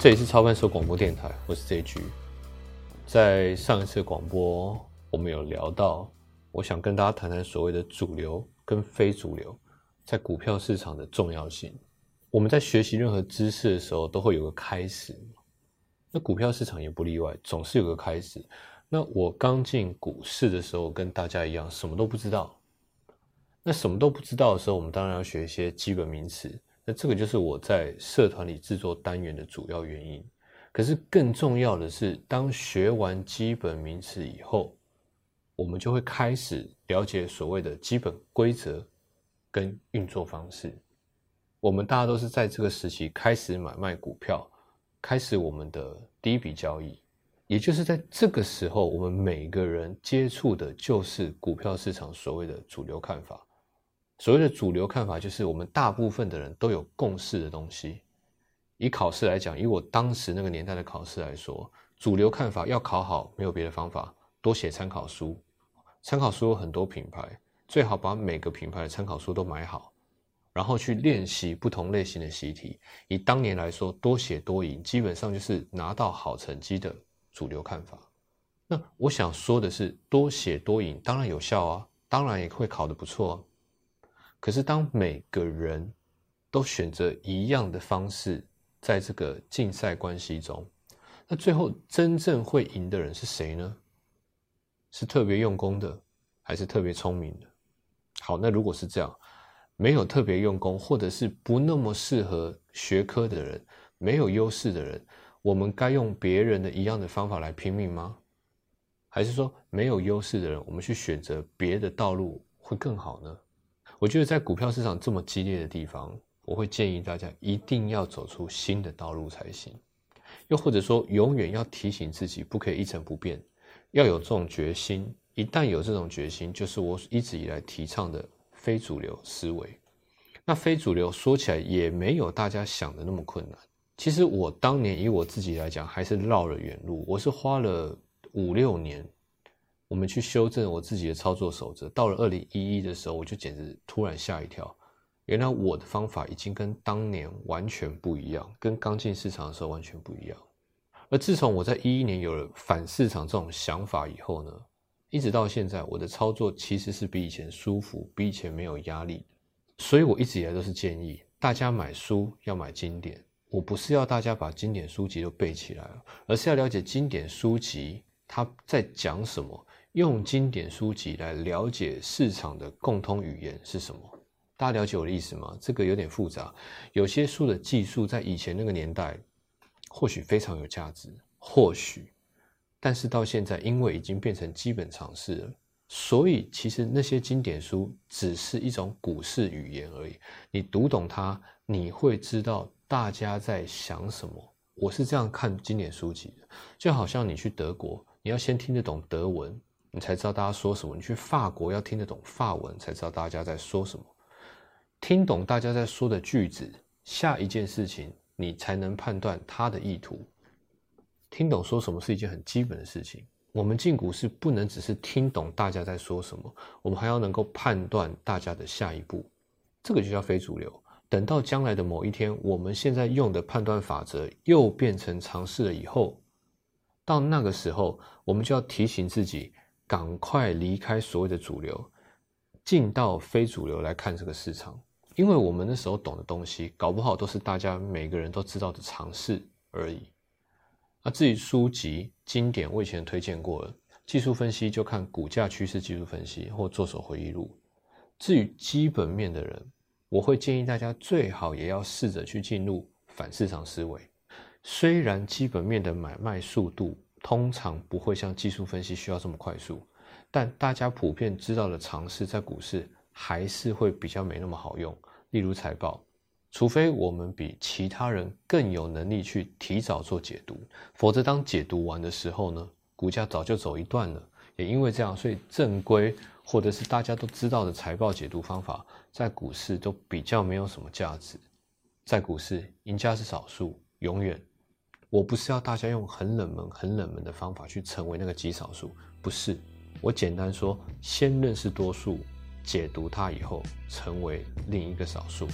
这里是超凡手广播电台，我是 JG。在上一次广播，我们有聊到，我想跟大家谈谈所谓的主流跟非主流在股票市场的重要性。我们在学习任何知识的时候，都会有个开始，那股票市场也不例外，总是有个开始。那我刚进股市的时候，跟大家一样，什么都不知道。那什么都不知道的时候，我们当然要学一些基本名词。那这个就是我在社团里制作单元的主要原因。可是更重要的是，当学完基本名词以后，我们就会开始了解所谓的基本规则跟运作方式。我们大家都是在这个时期开始买卖股票，开始我们的第一笔交易，也就是在这个时候，我们每个人接触的就是股票市场所谓的主流看法。所谓的主流看法，就是我们大部分的人都有共识的东西。以考试来讲，以我当时那个年代的考试来说，主流看法要考好，没有别的方法，多写参考书。参考书有很多品牌，最好把每个品牌的参考书都买好，然后去练习不同类型的习题。以当年来说，多写多赢，基本上就是拿到好成绩的主流看法。那我想说的是，多写多赢当然有效啊，当然也会考得不错。可是，当每个人都选择一样的方式，在这个竞赛关系中，那最后真正会赢的人是谁呢？是特别用功的，还是特别聪明的？好，那如果是这样，没有特别用功，或者是不那么适合学科的人，没有优势的人，我们该用别人的一样的方法来拼命吗？还是说，没有优势的人，我们去选择别的道路会更好呢？我觉得在股票市场这么激烈的地方，我会建议大家一定要走出新的道路才行。又或者说，永远要提醒自己，不可以一成不变，要有这种决心。一旦有这种决心，就是我一直以来提倡的非主流思维。那非主流说起来也没有大家想的那么困难。其实我当年以我自己来讲，还是绕了远路。我是花了五六年。我们去修正我自己的操作守则。到了二零一一的时候，我就简直突然吓一跳，原来我的方法已经跟当年完全不一样，跟刚进市场的时候完全不一样。而自从我在一一年有了反市场这种想法以后呢，一直到现在，我的操作其实是比以前舒服，比以前没有压力。所以我一直以来都是建议大家买书要买经典。我不是要大家把经典书籍都背起来，而是要了解经典书籍它在讲什么。用经典书籍来了解市场的共通语言是什么？大家了解我的意思吗？这个有点复杂。有些书的技术在以前那个年代或许非常有价值，或许，但是到现在因为已经变成基本常识了，所以其实那些经典书只是一种股市语言而已。你读懂它，你会知道大家在想什么。我是这样看经典书籍的，就好像你去德国，你要先听得懂德文。你才知道大家说什么。你去法国要听得懂法文，才知道大家在说什么。听懂大家在说的句子，下一件事情你才能判断他的意图。听懂说什么是一件很基本的事情。我们进股市不能只是听懂大家在说什么，我们还要能够判断大家的下一步。这个就叫非主流。等到将来的某一天，我们现在用的判断法则又变成常识了以后，到那个时候，我们就要提醒自己。赶快离开所谓的主流，进到非主流来看这个市场，因为我们那时候懂的东西，搞不好都是大家每个人都知道的常识而已。那至于书籍经典，我以前推荐过了，技术分析就看股价趋势技术分析或做手回忆录。至于基本面的人，我会建议大家最好也要试着去进入反市场思维。虽然基本面的买卖速度。通常不会像技术分析需要这么快速，但大家普遍知道的常识在股市还是会比较没那么好用。例如财报，除非我们比其他人更有能力去提早做解读，否则当解读完的时候呢，股价早就走一段了。也因为这样，所以正规或者是大家都知道的财报解读方法，在股市都比较没有什么价值。在股市，赢家是少数，永远。我不是要大家用很冷门、很冷门的方法去成为那个极少数，不是。我简单说，先认识多数，解读它以后，成为另一个少数。